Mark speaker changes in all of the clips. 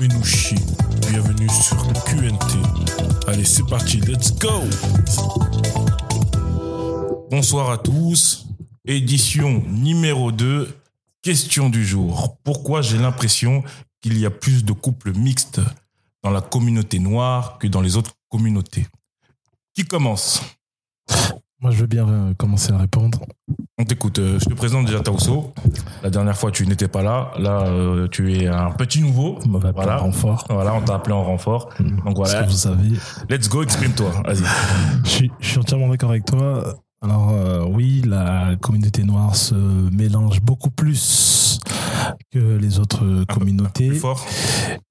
Speaker 1: Bienvenue sur QNT. Allez, c'est parti, let's go Bonsoir à tous, édition numéro 2, question du jour. Pourquoi j'ai l'impression qu'il y a plus de couples mixtes dans la communauté noire que dans les autres communautés? Qui commence?
Speaker 2: Moi, je veux bien euh, commencer à répondre.
Speaker 1: On t'écoute. Euh, Je te présente déjà Taoso. La dernière fois, tu n'étais pas là. Là, euh, tu es un petit nouveau.
Speaker 2: On
Speaker 1: Voilà.
Speaker 2: voilà. renfort.
Speaker 1: Voilà, on t'a appelé en renfort. Donc
Speaker 2: Parce
Speaker 1: voilà,
Speaker 2: que vous savez,
Speaker 1: let's go, exprime-toi. Vas-y.
Speaker 2: je suis, je suis entièrement d'accord avec toi. Alors euh, oui, la communauté noire se mélange beaucoup plus que les autres communautés.
Speaker 1: Plus fort.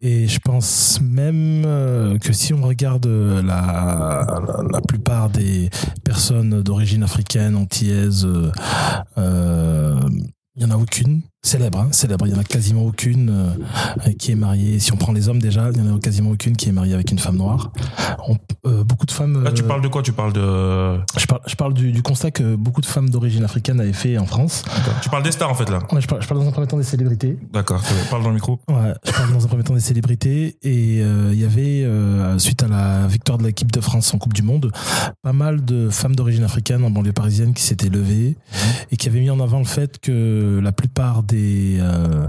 Speaker 2: Et je pense même euh, que si on regarde la, la, la plupart des personnes d'origine africaine, antillaise, euh, euh, il y en a aucune célèbre, hein, célèbre. Il y en a quasiment aucune euh, qui est mariée. Si on prend les hommes déjà, il y en a quasiment aucune qui est mariée avec une femme noire. On- euh, beaucoup de femmes.
Speaker 1: Là, tu
Speaker 2: euh,
Speaker 1: parles de quoi? Tu parles de.
Speaker 2: Je parle, je parle du, du constat que beaucoup de femmes d'origine africaine avaient fait en France.
Speaker 1: Tu parles des stars en fait là.
Speaker 2: Ouais, je, parle, je parle dans un premier temps des célébrités.
Speaker 1: D'accord. Parle dans le micro.
Speaker 2: Ouais, je parle dans un premier temps des célébrités et euh, il y avait euh, suite à la victoire de l'équipe de France en Coupe du Monde, pas mal de femmes d'origine africaine en banlieue parisienne qui s'étaient levées et qui avaient mis en avant le fait que la plupart des euh,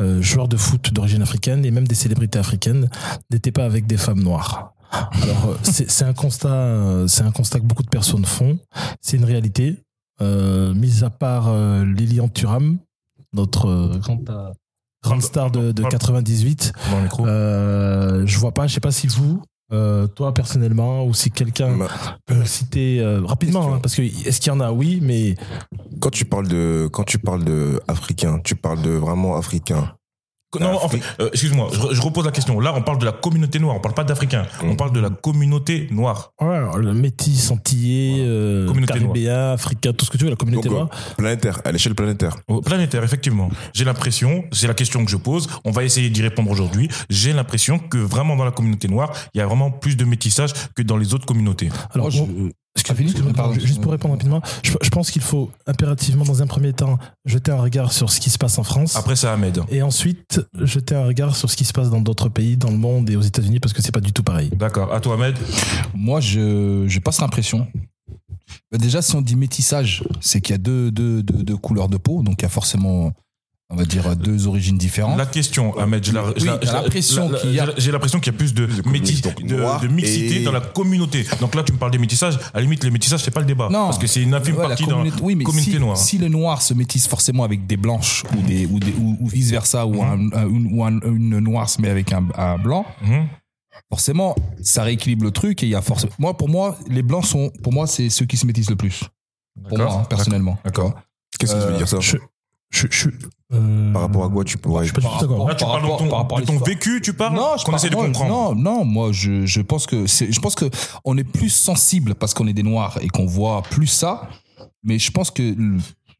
Speaker 2: euh, joueurs de foot d'origine africaine et même des célébrités africaines n'étaient pas avec des femmes noires. Alors euh, c'est un constat, c'est un constat que beaucoup de personnes font. C'est une réalité. Euh, mis à part euh, Lilian Thuram, notre euh, grande, grande star de, de 98,
Speaker 1: Dans le micro.
Speaker 2: euh, je vois pas, je sais pas si vous, euh, toi personnellement, ou si quelqu'un
Speaker 3: Bah,
Speaker 2: peut citer euh, rapidement, hein, parce que est-ce qu'il y en a? Oui, mais
Speaker 3: Quand tu parles de, quand tu parles de africain, tu parles de vraiment africain.
Speaker 1: Non, en fait, euh, excuse-moi, je, je repose la question. Là, on parle de la communauté noire. On parle pas d'Africains. On
Speaker 3: Mm.
Speaker 1: parle de la communauté noire.
Speaker 2: ouais, alors, le métis, antillais, euh,
Speaker 1: Communauté
Speaker 2: caribéen, africain, tout ce que tu veux, la communauté
Speaker 3: Donc,
Speaker 2: noire.
Speaker 3: euh, planétaire, à l'échelle planétaire.
Speaker 1: Oh, Planétaire, effectivement. J'ai l'impression, c'est la question que je pose. On va essayer d'y répondre aujourd'hui. J'ai l'impression que vraiment dans la communauté noire, il y a vraiment plus de métissage que dans les autres communautés.
Speaker 2: Alors,
Speaker 4: Moi, je-
Speaker 2: on-
Speaker 4: Ah, fini
Speaker 2: excuse-moi,
Speaker 4: Pardon,
Speaker 2: juste pour répondre rapidement, je, je pense qu'il faut impérativement, dans un premier temps, jeter un regard sur ce qui se passe en France.
Speaker 1: Après, c'est Ahmed.
Speaker 2: Et ensuite, jeter un regard sur ce qui se passe dans d'autres pays, dans le monde et aux États-Unis, parce que c'est pas du tout pareil.
Speaker 1: D'accord. À toi, Ahmed.
Speaker 4: Moi, je, je passe l'impression. Déjà, si on dit métissage, c'est qu'il y a deux, deux, deux, deux couleurs de peau, donc il y a forcément, on va dire, deux origines différentes.
Speaker 1: La question, Ahmed,
Speaker 4: Oui, l'impression qu'il y a-
Speaker 1: j'ai l'impression qu'il y a plus de, métis,
Speaker 3: donc
Speaker 1: de, mixité
Speaker 3: et-
Speaker 1: dans la communauté. Donc là, tu me parles des métissages. À la limite, les métissages, c'est pas le débat.
Speaker 4: Non.
Speaker 1: Parce que c'est une infime
Speaker 4: Ouais,
Speaker 1: partie dans
Speaker 4: communauté-
Speaker 1: la
Speaker 4: oui, mais
Speaker 1: communauté
Speaker 4: si,
Speaker 1: noire.
Speaker 4: si les noirs se métissent forcément avec des blanches ou, des, ou, des, ou, ou vice versa, ou, un, un- une, ou un- une noire se met avec un, un blanc,
Speaker 1: Mhm.
Speaker 4: forcément, ça rééquilibre le truc et il y a forcément. Moi, pour moi, les blancs sont, pour moi, c'est ceux qui se métissent le plus. Pour
Speaker 1: D'accord.
Speaker 4: moi, hein, personnellement.
Speaker 1: D'accord.
Speaker 3: Qu'est-ce que ça
Speaker 4: Euh,
Speaker 3: veut dire ça?
Speaker 2: Je, je, je, euh,
Speaker 3: Par rapport à quoi tu pourrais.
Speaker 2: Je suis pas du tout d'accord.
Speaker 1: Là, tu
Speaker 4: Par
Speaker 1: parles de
Speaker 4: rapport-
Speaker 1: ton,
Speaker 4: par rapport à
Speaker 1: de ton vécu, tu parles
Speaker 4: Non, je
Speaker 1: Qu'on essaie de
Speaker 4: moi,
Speaker 1: comprendre.
Speaker 4: Non, non, moi je, je pense que c'est, je pense que on est plus sensible parce qu'on est des noirs et qu'on voit plus ça. Mais je pense que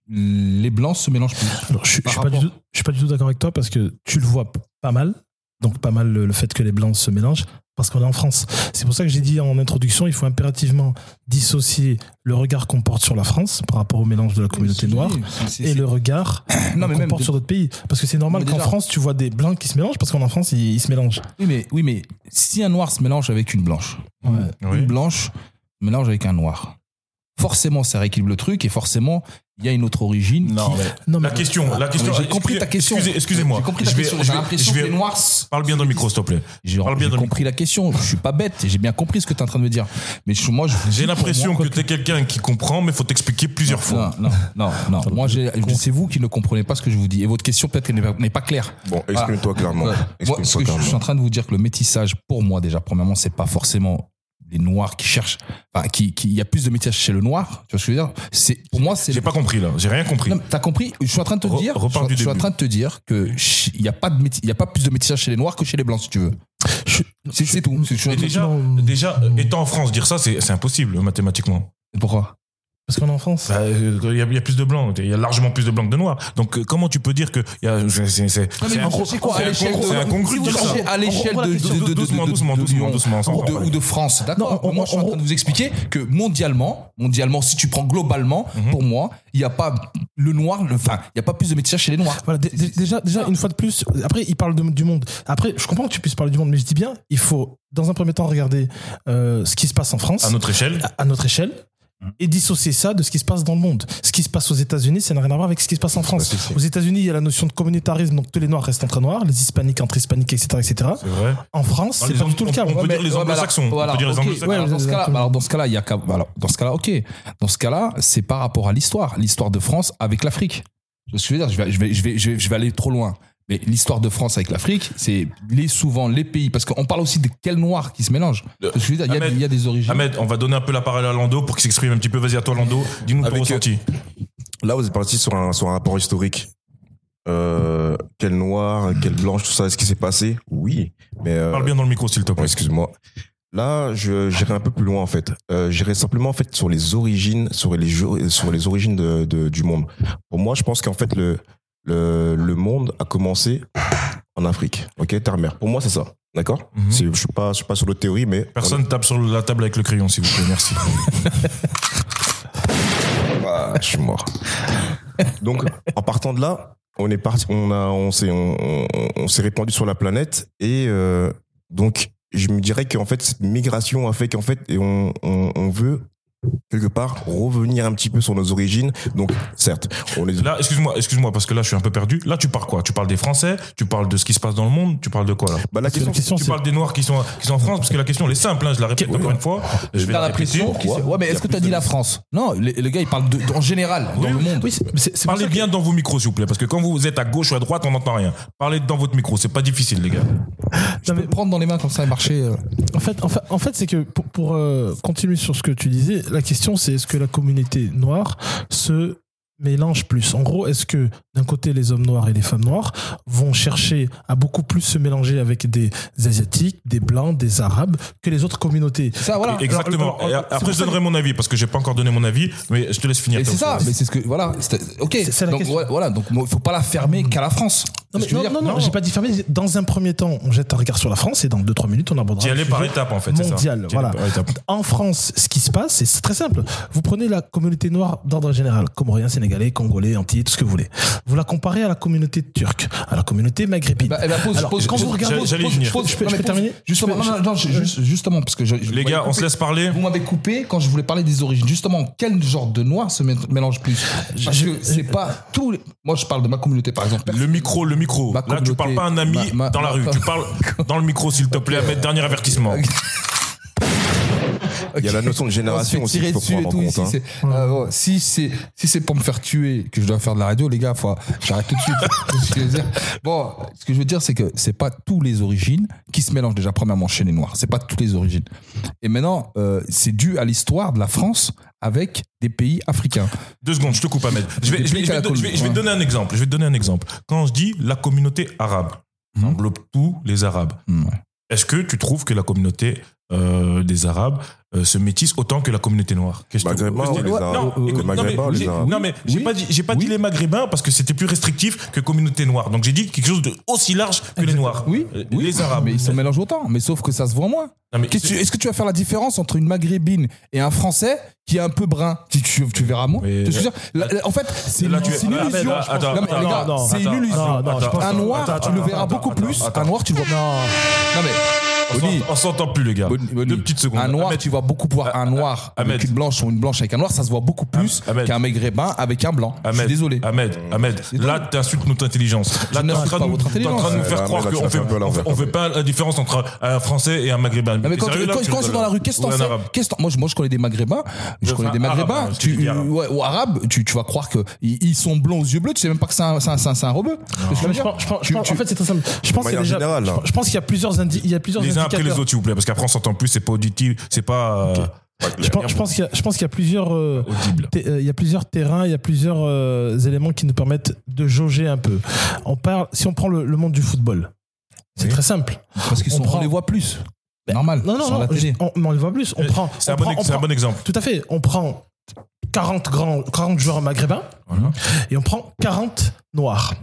Speaker 4: les blancs se mélangent plus.
Speaker 2: Alors, je, je
Speaker 4: Par
Speaker 2: suis pas du
Speaker 4: rapport-
Speaker 2: tout, je suis pas du tout d'accord avec toi parce que tu le vois pas mal. Donc pas mal le, le fait que les blancs se mélangent parce qu'on est en France. C'est pour ça que j'ai dit en introduction, il faut impérativement dissocier le regard qu'on porte sur la France par rapport au mélange de la communauté noire et le regard qu'on porte
Speaker 4: de-
Speaker 2: sur d'autres pays. Parce que c'est normal qu'en France tu vois des blancs qui se mélangent parce qu'en France ils, ils se mélangent.
Speaker 4: Oui, mais, oui, mais si un noir se mélange avec une blanche,
Speaker 2: Ouais.
Speaker 1: Oui.
Speaker 4: une blanche se mélange avec un noir, forcément ça rééquilibre le truc et forcément il y a une autre origine.
Speaker 1: Non,
Speaker 4: qui-
Speaker 1: mais
Speaker 2: Non, mais
Speaker 1: la question, la question.
Speaker 4: J'ai compris ta question.
Speaker 1: Excusez- Excusez-moi.
Speaker 4: J'ai compris ta
Speaker 1: Je vais-
Speaker 4: question.
Speaker 1: je
Speaker 4: J'ai l'impression
Speaker 1: je vais-
Speaker 4: que les noirs.
Speaker 1: Parle bien dans le micro, s'il te plaît.
Speaker 4: J'ai
Speaker 1: Parle bien
Speaker 4: j'ai
Speaker 1: dans le
Speaker 4: compris la question. Je suis pas bête. J'ai bien compris ce que tu es en train de me dire. Mais je, moi,
Speaker 1: J'ai l'impression que
Speaker 4: moi,
Speaker 1: tu es quelqu'un qui comprend, mais faut t'expliquer plusieurs fois.
Speaker 4: Non, non, non, non. Moi, j'ai- c'est vous qui ne comprenez pas ce que je vous dis. Et votre question peut-être n'est pas- claire.
Speaker 3: Bon, exprime-toi clairement.
Speaker 4: Ouais. Moi, ce que je, je
Speaker 3: clairement.
Speaker 4: suis en train de vous dire que le métissage, pour moi déjà, premièrement, c'est pas forcément les noirs qui cherchent. Enfin, qui, qui, il y a plus de métissage chez le noir. Tu vois ce que je veux dire? C'est pour moi, c'est.
Speaker 1: J'ai pas compris là. J'ai rien compris.
Speaker 4: T'as compris? Je suis en train de te
Speaker 1: Re-
Speaker 4: dire. je,
Speaker 1: du
Speaker 4: je suis en train de te dire que il y a pas de il y a pas plus de métissage chez les noirs que chez les blancs, si tu veux. C'est tout. Je
Speaker 1: déjà, déjà, étant en France, dire ça, c'est c'est impossible mathématiquement.
Speaker 4: Pourquoi?
Speaker 2: Parce qu'on est en France.
Speaker 1: Bah, euh, Il y, a- il y a plus de blancs, il y a largement plus de blancs que de noirs. Donc euh, comment tu peux dire que il y a c'est c'est c'est
Speaker 4: cherchez quoi à
Speaker 1: c'est
Speaker 4: l'échelle
Speaker 1: incongru-
Speaker 4: de-
Speaker 1: c'est incongru de dire ça.
Speaker 4: à l'échelle de, de,
Speaker 1: doucement, doucement, doucement, doucement,
Speaker 4: ou de, France, d'accord
Speaker 2: Non, on-
Speaker 4: Moi, je suis en train de vous expliquer que mondialement, mondialement, si tu prends globalement,
Speaker 1: Mhm.
Speaker 4: pour moi, il n'y a pas le noir, le- enfin, il n'y a pas plus de métissage chez les noirs.
Speaker 2: Voilà, déjà, déjà une fois de plus, après, il parle de- du monde. Après, je comprends que tu puisses parler du monde, mais je dis bien, il faut, dans un premier temps, regarder euh, ce qui se passe en France,
Speaker 1: à notre échelle.
Speaker 2: à, à notre échelle, et dissocier ça de ce qui se passe dans le monde. Ce qui se passe aux États-Unis, ça n'a rien à voir avec ce qui se passe en France. aux États-Unis, il y a la notion de communautarisme, donc tous les noirs restent entre noirs, les hispaniques entre hispaniques, etc., etc.
Speaker 1: Vrai.
Speaker 2: En France,
Speaker 1: Dans
Speaker 2: c'est pas du tout le cas.
Speaker 1: on peut dire les anglo-saxons.
Speaker 4: dans ce cas-là,
Speaker 2: exactement.
Speaker 4: alors, dans ce cas-là, il y a alors, dans ce cas-là, ok. Dans ce cas-là, c'est par rapport à l'histoire, l'histoire de France avec l'Afrique. Je veux dire, je vais, je vais, je vais, je vais, je vais aller trop loin. Mais l'histoire de France avec l'Afrique, c'est les, souvent les pays, parce qu'on parle aussi de quel noir qui se mélange. Tu vois ce que je veux dire, il y a,
Speaker 1: Ahmed,
Speaker 4: il y a des origines.
Speaker 1: Ahmed, on va donner un peu la parole à Lando pour qu'il s'exprime un petit peu. Vas-y à toi Lando, dis-nous ton ressenti.
Speaker 3: Là, vous êtes parti sur un, sur un rapport historique. Euh, quel noir, quelle blanche, tout ça, est-ce qui s'est passé? Oui. Mais euh,
Speaker 1: Parle bien dans le micro s'il te plaît.
Speaker 3: excuse-moi. Là, je j'irai un peu plus loin en fait. Euh, j'irai simplement en fait sur les origines, sur les sur les origines de, de- du monde. Pour moi, je pense qu'en fait le le le monde a commencé en Afrique. Ok, terre-mer. Pour moi, c'est ça. D'accord. C'est- Je suis je suis pas sur le théorie, mais
Speaker 1: Personne tape sur la table avec le crayon s'il vous plaît, merci.
Speaker 3: Ah, je suis mort. Donc, en partant de là, on est parti, on a, on s'est, on, on- on répandu sur la planète et euh, donc je me dirais qu'en fait cette migration a fait qu'en fait et on, on, on veut quelque part revenir un petit peu sur nos origines. Donc, certes, on est
Speaker 1: Là, excuse-moi, excuse-moi parce que là je suis un peu perdu. Là, tu parles quoi? Tu parles des Français? Tu parles de ce qui se passe dans le monde? Tu parles de quoi là?
Speaker 3: Bah, la
Speaker 2: la
Speaker 3: question,
Speaker 2: question,
Speaker 1: Tu parles des Noirs qui sont qui sont en France? Parce que la question elle est simple. hein, je la répète
Speaker 2: Oui,
Speaker 1: encore
Speaker 2: oui.
Speaker 1: une fois. Je vais la
Speaker 4: s'est- Ouais, mais est-ce que
Speaker 1: plus
Speaker 4: t'as dit la France? Non, le, le gars, il parle de, en général, dans le monde.
Speaker 2: Oui, c'est- c'est c'est pour
Speaker 1: Parlez
Speaker 2: que-
Speaker 1: bien dans vos micros, s'il vous plaît, parce que quand vous êtes à gauche ou à droite, on n'entend rien. Parlez dans votre micro, c'est pas difficile, les gars.
Speaker 4: Je le prendre dans les mains comme ça et marcher. euh.
Speaker 2: En fait, en fait, en fait c'est que pour, pour, euh, continuer sur ce que tu disais, la question c'est est-ce que la communauté noire se mélange plus? En gros, est-ce que d'un côté les hommes noirs et les femmes noires vont chercher à beaucoup plus se mélanger avec des asiatiques, des blancs, des arabes que les autres communautés?
Speaker 4: Ça, voilà.
Speaker 1: Exactement.
Speaker 2: alors,
Speaker 1: Et
Speaker 2: alors, c'est
Speaker 1: après, je donnerai mon avis parce que j'ai pas encore donné mon avis, mais je te laisse finir.
Speaker 4: C'est ça, mais c'est ce que voilà. c'est- Ok.
Speaker 2: C'est- c'est la
Speaker 4: donc voilà, donc il faut pas la fermer qu'à la France.
Speaker 2: Non, mais non,
Speaker 4: dire.
Speaker 2: non, non, j'ai pas dit fermer. Dans un premier temps, on jette un regard sur la France et dans 2-3 minutes, on abordera.
Speaker 1: D'y
Speaker 2: le
Speaker 1: aller par étapes, en fait. ça.
Speaker 2: mondial. Voilà. En France, ce qui se passe, c'est très simple. Vous prenez la communauté noire d'ordre général, comorien, sénégalais, congolais, antillais, tout ce que vous voulez. Vous la comparez à la communauté turque, à la communauté maghrébine.
Speaker 4: Bah, pose,
Speaker 2: Alors,
Speaker 4: pose,
Speaker 2: quand vous regardez-
Speaker 4: pose-
Speaker 1: j'allais y
Speaker 4: pose-
Speaker 1: venir.
Speaker 4: pose-
Speaker 2: Je peux-
Speaker 4: non,
Speaker 2: je
Speaker 4: mais
Speaker 2: peux
Speaker 4: pose-
Speaker 2: terminer
Speaker 4: Justement,
Speaker 2: Je
Speaker 4: non, non, non, je- juste- justement, parce que je, je-
Speaker 1: Les gars, on se laisse parler.
Speaker 4: Vous m'avez coupé quand je voulais parler des origines. Justement, quel genre de noir se mé- mélange plus? Parce
Speaker 2: Je-
Speaker 4: que c'est pas tous. les- Moi, je parle de ma communauté, par exemple.
Speaker 1: Le micro, le micro.
Speaker 4: Ma
Speaker 1: Là, tu parles pas à un ami
Speaker 4: ma- ma-
Speaker 1: dans la rue. Tu parles dans le micro, s'il te plaît. Ahmed, dernier avertissement.
Speaker 3: Il y a la notion de
Speaker 4: On se
Speaker 3: génération
Speaker 4: fait
Speaker 3: aussi
Speaker 4: tirer
Speaker 3: qu'il faut
Speaker 4: dessus
Speaker 3: prendre
Speaker 4: et
Speaker 3: en
Speaker 4: tout.
Speaker 3: compte.
Speaker 4: Ici,
Speaker 3: hein.
Speaker 4: c'est- euh, bon, si c'est si c'est pour me faire tuer que je dois faire de la radio, les gars, faut, j'arrête tout de suite. Ce que je veux dire. Bon, ce que je veux dire, c'est que c'est pas tous les origines qui se mélangent déjà premièrement chez les Noirs. C'est pas toutes les origines. Et maintenant, euh, c'est dû à l'histoire de la France avec des pays africains.
Speaker 1: Deux secondes, je te coupe, Ahmed. Je vais, je vais- je vais- je vais- je vais te
Speaker 4: Ouais.
Speaker 1: donner un exemple. Je vais te donner un exemple. Quand je dis la communauté arabe, ça
Speaker 4: Mhm.
Speaker 1: englobe tous les Arabes.
Speaker 4: Hmm.
Speaker 1: Est-ce que tu trouves que la communauté euh, des Arabes euh, se métisse autant que la communauté noire.
Speaker 3: Maghrébins les
Speaker 1: Non,
Speaker 3: Arabes
Speaker 1: écoute,
Speaker 3: Les
Speaker 1: non, mais
Speaker 3: Maghrébins les
Speaker 1: Non, mais j'ai
Speaker 4: Oui.
Speaker 1: pas dit, j'ai pas dit
Speaker 4: Oui.
Speaker 1: les Maghrébins parce que c'était plus restrictif que communauté noire. Donc j'ai dit quelque chose de aussi large que les Noirs.
Speaker 4: Oui,
Speaker 1: Euh,
Speaker 4: oui,
Speaker 1: Les Arabes.
Speaker 4: Mais ils se mélangent autant. Mais sauf que ça se voit moins. Qu'est-ce Est-ce que tu vas faire la différence entre une maghrébine et un français qui est un peu brun tu, tu, tu verras moi
Speaker 1: Mais-
Speaker 4: Tu sais ce que je veux dire La- la- En fait, c'est une,
Speaker 1: tu es-
Speaker 4: illusion.
Speaker 1: là, attends,
Speaker 4: non, mais
Speaker 1: attends,
Speaker 4: les gars,
Speaker 1: attends,
Speaker 4: c'est une illusion. un noir,
Speaker 1: attends,
Speaker 4: tu le verras
Speaker 1: attends,
Speaker 4: beaucoup
Speaker 1: attends,
Speaker 4: plus.
Speaker 1: attends.
Speaker 4: Un noir, tu le vois.
Speaker 2: Non.
Speaker 4: Non mais.
Speaker 1: On
Speaker 4: Bonnie,
Speaker 1: On s'entend plus, les gars.
Speaker 4: Bonnie.
Speaker 1: Deux petites secondes.
Speaker 4: Un noir,
Speaker 1: Ahmed,
Speaker 4: tu vois beaucoup voir un noir
Speaker 1: Ahmed.
Speaker 4: avec une blanche ou une blanche avec un noir, ça se voit beaucoup plus
Speaker 1: Ahmed.
Speaker 4: qu'un maghrébin avec un blanc. Je
Speaker 1: Ahmed,
Speaker 4: suis désolé.
Speaker 1: Ahmed, Ahmed, là, tu insultes notre intelligence. Là, t'es en
Speaker 4: n'insulte
Speaker 1: train
Speaker 4: pas
Speaker 1: de nous-
Speaker 4: votre
Speaker 1: t'es en train de nous faire croire
Speaker 3: tu
Speaker 1: qu'on fait, on fait, pas la différence entre un Français et un Maghrébin.
Speaker 4: Mais quand,
Speaker 1: tu
Speaker 4: je suis dans la rue, qu'est-ce que t'en sais moi, je connais des maghrébins, je
Speaker 1: Enfin,
Speaker 4: connais des
Speaker 1: arabe,
Speaker 4: maghrébins,
Speaker 1: hein,
Speaker 4: tu, ou arabes, tu, tu vas croire que ils, sont blonds aux yeux bleus, tu sais même pas que c'est un, c'est un, rebeu.
Speaker 2: En fait, c'est très simple. Je pense qu'il y a je, je pense qu'il y a plusieurs indi- il y a plusieurs
Speaker 1: Les uns après les autres, s'il vous plaît, parce qu'après, on s'entend plus, c'est pas auditif, c'est pas euh,
Speaker 2: Je pense, je pense qu'il y a, je pense qu'il y a plusieurs, euh, euh, il y a plusieurs terrains, il y a plusieurs euh, éléments qui nous permettent de jauger un peu. On parle, si on prend le, le monde du football, c'est
Speaker 1: Oui.
Speaker 2: très simple.
Speaker 4: Parce qu'ils
Speaker 2: On
Speaker 4: sont, on,
Speaker 2: prend-
Speaker 4: les voit plus. Normal.
Speaker 2: Non, non,
Speaker 4: sur
Speaker 2: non,
Speaker 4: la télé.
Speaker 2: on, on le voit plus. On prend,
Speaker 1: C'est un bon
Speaker 2: prend-
Speaker 1: ex-
Speaker 2: on
Speaker 1: c'est un
Speaker 2: prend-
Speaker 1: bon exemple.
Speaker 2: Tout à fait. On prend 40 grands, 40 joueurs maghrébins et on prend 40 noirs.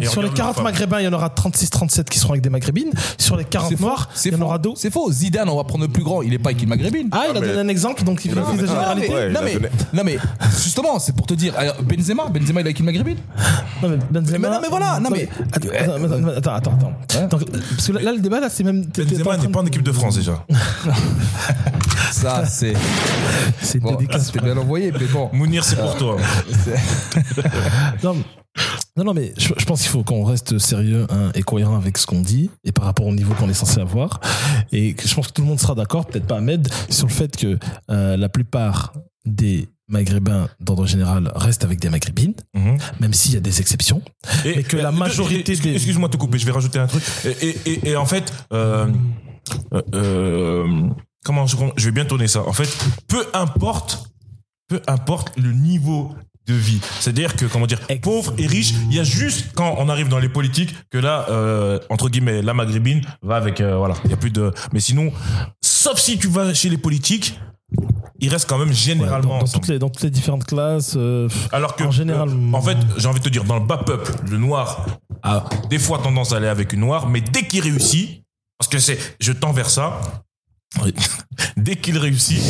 Speaker 1: Et
Speaker 2: Sur les
Speaker 1: regarde
Speaker 2: 40
Speaker 1: la femme.
Speaker 2: maghrébins, il y en aura 36-37 qui seront avec des maghrébines. Sur les 40
Speaker 4: C'est faux.
Speaker 2: noirs,
Speaker 4: C'est
Speaker 2: il y en
Speaker 4: faux.
Speaker 2: aura 12.
Speaker 4: C'est faux. Zidane, on va prendre le plus grand. Il est pas avec une maghrébine.
Speaker 2: Ah, il a donné un exemple, donc il fait
Speaker 3: Ah,
Speaker 2: généralité.
Speaker 4: non, mais, non mais justement, c'est pour te dire. Benzema, Benzema, il est avec une maghrébine.
Speaker 2: Non, mais Benzema.
Speaker 4: Mais non, mais voilà, non, mais-
Speaker 2: Attends, attends, attends, attends, attends.
Speaker 4: Ouais.
Speaker 2: Donc, parce que là, là, le débat, là, c'est même.
Speaker 1: Benzema n'est pas en équipe de France déjà.
Speaker 4: Ça, c'est.
Speaker 2: C'est
Speaker 4: bien envoyé, mais bon.
Speaker 1: Mounir, c'est pour toi.
Speaker 2: Non, non, non, mais je, je pense qu'il faut qu'on reste sérieux hein, et cohérent avec ce qu'on dit et par rapport au niveau qu'on est censé avoir. Et je pense que tout le monde sera d'accord, peut-être pas Ahmed, sur le fait que euh, la plupart des Maghrébins d'ordre général restent avec des Maghrébines,
Speaker 1: Mhm.
Speaker 2: même s'il y a des exceptions.
Speaker 1: Et-
Speaker 2: Mais que la majorité
Speaker 1: excuse-
Speaker 2: des-
Speaker 1: Excuse-moi de te couper, je vais rajouter un truc. Et, et- et- et en fait, euh, euh, comment je, je vais bien tourner ça. En fait, peu importe, peu importe le niveau de vie. C'est-à-dire que, comment dire, pauvre et riche, il y a juste quand on arrive dans les politiques que là, euh, entre guillemets, la maghrébine va avec, euh, voilà, il y a plus de. Mais sinon, sauf si tu vas chez les politiques, il reste quand même
Speaker 2: Ouais,
Speaker 1: généralement.
Speaker 2: dans, toutes les, dans toutes les différentes classes. euh,
Speaker 1: Alors que,
Speaker 2: En général,
Speaker 1: euh, en fait, j'ai envie de te dire, dans le bas peuple, le noir a des fois tendance à aller avec une noire, mais dès qu'il réussit, parce que c'est, je tends vers ça, oui. dès qu'il réussit,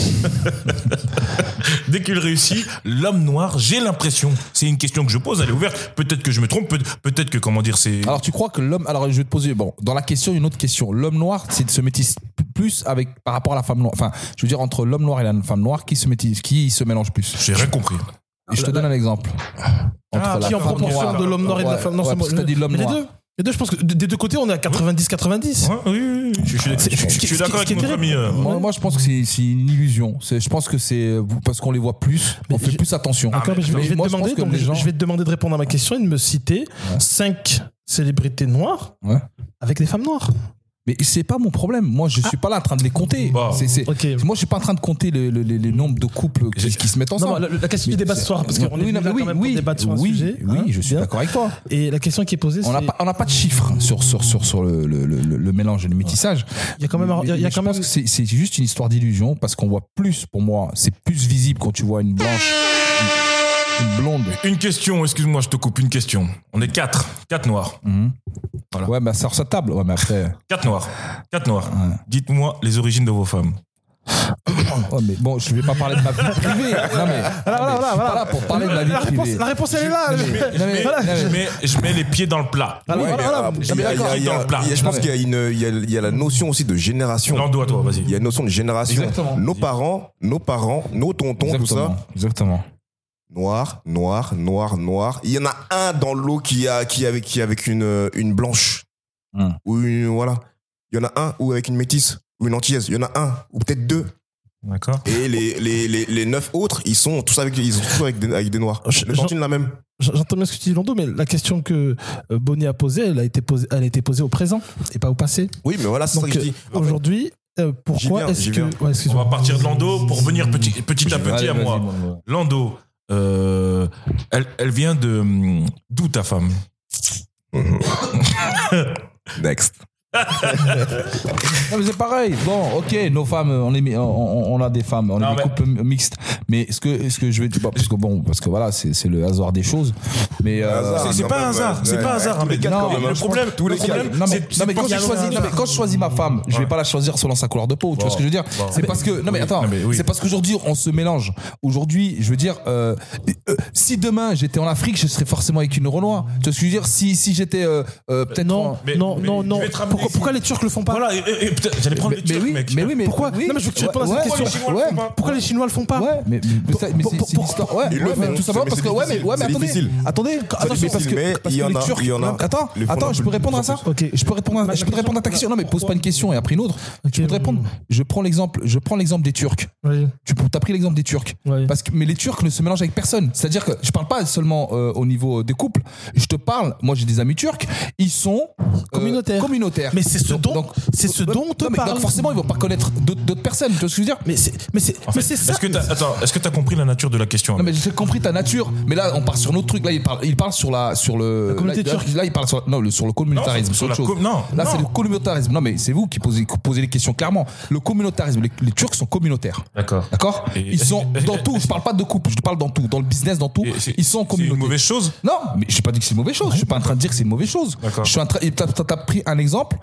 Speaker 1: dès qu'il réussit, l'homme noir, j'ai l'impression, c'est une question que je pose, elle est ouverte, peut-être que je me trompe, peut- peut-être que, comment dire, c'est...
Speaker 4: Alors, tu crois que l'homme. Alors, je vais te poser. Bon, dans la question, une autre question. L'homme noir, c'est de se métisse plus avec par rapport à la femme noire. Enfin, je veux dire, entre l'homme noir et la femme noire, qui se métisse, qui se mélange plus?
Speaker 1: J'ai rien compris.
Speaker 4: Et je te donne un exemple.
Speaker 1: Ah,
Speaker 2: qui en proportion
Speaker 1: noire.
Speaker 2: de l'homme noir et de la
Speaker 4: Ouais,
Speaker 2: femme. Non,
Speaker 4: ouais,
Speaker 2: c'est moi-
Speaker 4: que t'as dit l'homme noir.
Speaker 2: Les deux, je pense que des deux côtés, on est à 90-90.
Speaker 1: Ouais, oui, oui, oui, je, suis- je suis- je suis- je suis d'accord
Speaker 2: Ce qui
Speaker 1: avec
Speaker 2: est
Speaker 1: notre ami. euh,
Speaker 4: Moi, moi, je pense que c'est une illusion. Je pense que c'est parce qu'on les voit plus, on fait plus attention.
Speaker 2: D'accord, mais je vais,
Speaker 4: Mais
Speaker 2: je vais
Speaker 4: moi,
Speaker 2: te
Speaker 4: je pense
Speaker 2: demander, donc, je-
Speaker 4: gens-
Speaker 2: je vais te demander de répondre à ma question et de me citer cinq célébrités noires
Speaker 4: Ouais.
Speaker 2: avec des femmes noires.
Speaker 4: Mais c'est pas mon problème. Moi, je suis pas là en train de les compter.
Speaker 1: Bah.
Speaker 4: Moi, je suis pas en train de compter le, le- le- le nombre de couples qui, qui se mettent ensemble.
Speaker 2: non, la, la question du
Speaker 4: Mais
Speaker 2: débat ce soir, parce qu'on est
Speaker 4: oui,
Speaker 2: venu
Speaker 4: non,
Speaker 2: là
Speaker 4: mais
Speaker 2: quand même pour débattre sur un
Speaker 4: oui,
Speaker 2: sujet.
Speaker 4: Oui,
Speaker 2: hein,
Speaker 4: je suis d'accord avec toi.
Speaker 2: Et la question qui est posée,
Speaker 4: On n'a
Speaker 2: c'est
Speaker 4: pas, on n'a pas de chiffres sur, sur, sur, sur le, le, le, le mélange et le métissage.
Speaker 2: il y a quand même, il y a- y a
Speaker 4: Je
Speaker 2: quand
Speaker 4: pense
Speaker 2: même
Speaker 4: que c'est c'est juste une histoire d'illusion parce qu'on voit plus, pour moi, c'est plus visible quand tu vois une blanche, une, blonde.
Speaker 1: Une question, excuse-moi, je te coupe une question. On est quatre, quatre noirs.
Speaker 4: Mhm.
Speaker 1: Voilà.
Speaker 4: Ouais, mais sur sa table. Ouais, mais après.
Speaker 1: Quatre noirs. Quatre noirs.
Speaker 4: Ouais.
Speaker 1: Dites-moi les origines de vos femmes.
Speaker 4: Ouais, mais bon, je vais pas parler de ma vie privée. Non, mais.
Speaker 2: Voilà, voilà,
Speaker 4: non, mais je suis
Speaker 2: voilà.
Speaker 4: pas là pour parler de ma vie
Speaker 2: la réponse,
Speaker 4: privée.
Speaker 2: la réponse, elle est là.
Speaker 1: Je mets, je mets-
Speaker 2: Voilà.
Speaker 1: je mets- je mets les pieds dans le plat.
Speaker 2: Voilà,
Speaker 3: Ouais,
Speaker 2: voilà,
Speaker 3: mais,
Speaker 2: voilà.
Speaker 3: ah,
Speaker 2: Je
Speaker 1: Dans le plat.
Speaker 3: pense qu'il y a une, il y a, il y a la notion aussi de génération.
Speaker 1: À toi, vas-y.
Speaker 3: Il y a une notion de génération.
Speaker 4: Exactement.
Speaker 3: Nos parents, nos parents, nos tontons, tout ça.
Speaker 4: Exactement.
Speaker 3: Noir, noir, noir, noir. Il y en a un dans l'eau qui a, qui est avec, qui avec une, une blanche.
Speaker 4: Hmm.
Speaker 3: Ou une, voilà. Il y en a un ou avec une métisse. Ou une antillaise. Il y en a un. Ou peut-être deux.
Speaker 1: D'accord.
Speaker 3: Et les, les, les, les neuf autres, ils sont tous avec, ils sont tous avec des, avec des noirs. La même.
Speaker 2: J'entends bien ce que tu dis, Londo, mais la question que euh, Bonnie a posée, elle a été posée, elle a été posée au présent et pas au passé.
Speaker 3: Oui, mais voilà, c'est ça que je dis.
Speaker 2: euh, aujourd'hui, euh, pourquoi est-ce que ouais,
Speaker 1: On va partir de Lando pour venir petit, petit à petit
Speaker 4: Allez,
Speaker 1: à moi. Lando, euh, elle, elle vient de d'où ta femme?
Speaker 3: Next.
Speaker 4: Non, mais c'est pareil. Bon, ok, nos femmes, on, est, a des femmes, on
Speaker 1: Non,
Speaker 4: a des
Speaker 1: mais-
Speaker 4: couples mi- mixtes. Mais ce que, ce que je vais dire, parce que bon, parce que voilà, c'est c'est le hasard des choses. Mais euh.
Speaker 1: C'est pas un hasard, c'est pas un hasard. Mais- le problème,
Speaker 3: Tous
Speaker 1: le
Speaker 3: les
Speaker 1: problème,
Speaker 4: non mais, non, quand je choisis, non, mais quand je choisis ma femme, je vais pas la choisir selon sa couleur de peau. Tu vois ce que je veux dire? C'est parce que non mais attends, c'est parce qu'aujourd'hui on se mélange. Aujourd'hui, je veux dire, euh, euh, si demain j'étais en Afrique, je serais forcément avec une Renoir. Tu vois ce que je veux dire? Si si j'étais euh, peut-être
Speaker 2: Non,
Speaker 4: en-
Speaker 2: non, non,
Speaker 1: je
Speaker 2: non. Pourquoi, les Turcs le font pas
Speaker 1: Voilà, j'allais prendre
Speaker 4: mais,
Speaker 1: les
Speaker 4: mais
Speaker 1: Turcs,
Speaker 4: oui,
Speaker 1: mec.
Speaker 4: mais oui, mais
Speaker 2: Pourquoi
Speaker 4: oui.
Speaker 2: Non, mais je veux que tu répondes à cette question. Pourquoi les Chinois le font pas
Speaker 4: Ouais, mais, c'est
Speaker 2: pour-
Speaker 4: c'est une histoire. Ouais, mais tout simplement parce
Speaker 3: c'est
Speaker 4: que ouais, mais attendez, attendez, parce que
Speaker 3: mais
Speaker 4: parce
Speaker 3: il y
Speaker 4: que
Speaker 3: en
Speaker 4: les
Speaker 3: a-
Speaker 4: Turcs. Attends, attends, je peux répondre à ça
Speaker 2: Ok.
Speaker 4: Je peux répondre, à,
Speaker 2: Ma-
Speaker 4: je peux
Speaker 2: ma
Speaker 4: te répondre à ta question. Non, mais pose pas une question et après une autre. Je peux te répondre. Je prends l'exemple, je prends l'exemple des Turcs. Tu as pris l'exemple des Turcs. Parce que, mais les Turcs ne se mélangent avec personne. C'est-à-dire que je parle pas seulement euh, au niveau des couples. Je te parle, moi j'ai des amis turcs, ils sont euh,
Speaker 2: Communautaires.
Speaker 4: Communautaires.
Speaker 2: mais c'est ce
Speaker 4: Donc-
Speaker 2: dont-
Speaker 4: donc-
Speaker 2: c'est ce dont on te
Speaker 4: non, mais
Speaker 2: parle.
Speaker 4: donc forcément, ils vont pas connaître d'autres d'autres personnes. Tu vois ce que je veux dire?
Speaker 2: Mais c'est, mais c'est,
Speaker 1: En
Speaker 2: mais
Speaker 1: fait,
Speaker 2: c'est ça.
Speaker 1: Est-ce que t'as, attends, est-ce que t'as compris la nature de la question
Speaker 4: Non mais j'ai compris ta nature, mais là on part sur notre truc. Là il parle, il parle sur la sur le.
Speaker 2: La communauté
Speaker 4: là,
Speaker 2: turque.
Speaker 4: là, il parle sur non le, sur le communautarisme.
Speaker 1: Non, sur
Speaker 4: c'est autre
Speaker 1: la
Speaker 4: chose.
Speaker 1: com- non,
Speaker 4: Là
Speaker 1: non.
Speaker 4: c'est le communautarisme. Non mais c'est vous qui posez, qui posez les questions clairement. Le communautarisme, les, les Turcs sont communautaires.
Speaker 1: D'accord.
Speaker 4: D'accord?
Speaker 1: Et-
Speaker 4: Ils sont dans tout. Je parle pas de couple, je te parle dans tout, dans le business, dans tout. Ils sont en
Speaker 1: C'est une mauvaise chose?
Speaker 4: Non, mais j'ai pas dit que c'est une mauvaise chose. Je suis pas en train de dire que c'est une mauvaise chose.
Speaker 1: D'accord.
Speaker 4: Je suis en train. t'as pris un exemple.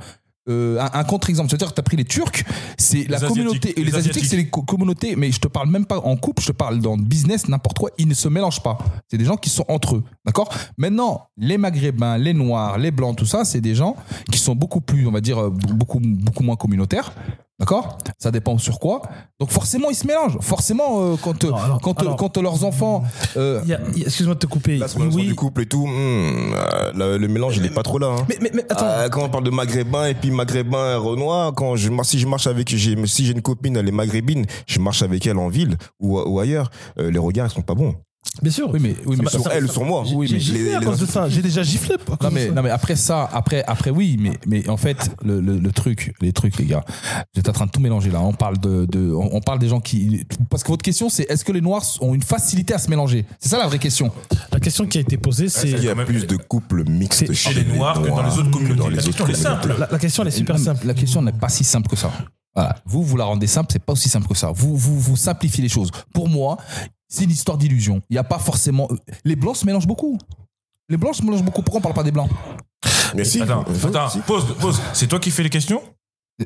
Speaker 4: Euh, un, un contre-exemple, c'est-à-dire que tu as pris les Turcs, c'est la
Speaker 1: Asiatiques.
Speaker 4: communauté, et les,
Speaker 1: Les
Speaker 4: Asiatiques, c'est les co- communautés, mais je te parle même pas en couple, je te parle dans le business, n'importe quoi, ils ne se mélangent pas. C'est des gens qui sont entre eux, d'accord? Maintenant, les Maghrébins, les Noirs, les Blancs, tout ça, c'est des gens qui sont beaucoup plus, on va dire, euh, beaucoup, beaucoup moins communautaires, d'accord? Ça dépend sur quoi. Donc forcément, ils se mélangent. Forcément, euh, quand, euh,
Speaker 2: Non, alors-
Speaker 4: quand, euh,
Speaker 2: alors-
Speaker 4: quand leurs enfants... euh,
Speaker 2: y a- excuse-moi de te couper.
Speaker 3: Là,
Speaker 2: oui.
Speaker 3: du couple et tout, hmm, euh, le, le mélange, il est pas trop là. hein.
Speaker 2: Mais, mais, mais attends.
Speaker 3: Euh, quand on parle de maghrébin et puis maghrébin renois, quand je marche, si je marche avec, j'ai, si j'ai une copine, elle est maghrébine, je marche avec elle en ville ou, ou ailleurs, euh, les regards, ils sont pas bons.
Speaker 2: Bien sûr.
Speaker 4: oui, mais, oui, mais
Speaker 3: Sur elle, sur moi.
Speaker 2: J'ai- j'ai giflé à cause de ça. J'ai déjà giflé. à cause
Speaker 4: Non
Speaker 2: de
Speaker 4: mais,
Speaker 2: ça.
Speaker 4: non mais après ça, après, après oui, mais, mais en fait, le, le, le truc, les trucs, les gars, vous êtes en train de tout mélanger là. On parle de, de on on parle des gens qui, parce que votre question c'est est-ce que les noirs ont une facilité à se mélanger? C'est ça la vraie question.
Speaker 2: La question qui a été posée, c'est.
Speaker 3: Il y a
Speaker 1: même-
Speaker 3: plus de couples mixtes chez
Speaker 1: les Noirs que dans les autres communautés.
Speaker 3: dans
Speaker 1: La
Speaker 3: les
Speaker 1: question, elle est simple.
Speaker 2: La, la question, elle est super simple.
Speaker 4: La question n'est pas si simple que ça. Voilà. Vous, vous la rendez simple, c'est pas aussi simple que ça. Vous, vous, vous simplifiez les choses. Pour moi, c'est une histoire d'illusion. Il n'y a pas forcément. Les blancs se mélangent beaucoup. Les blancs se mélangent beaucoup. Pourquoi on parle pas des blancs?
Speaker 3: Mais si,
Speaker 1: Attends,
Speaker 3: euh,
Speaker 1: attends,
Speaker 3: si.
Speaker 1: pause, pause. C'est toi qui fais les questions?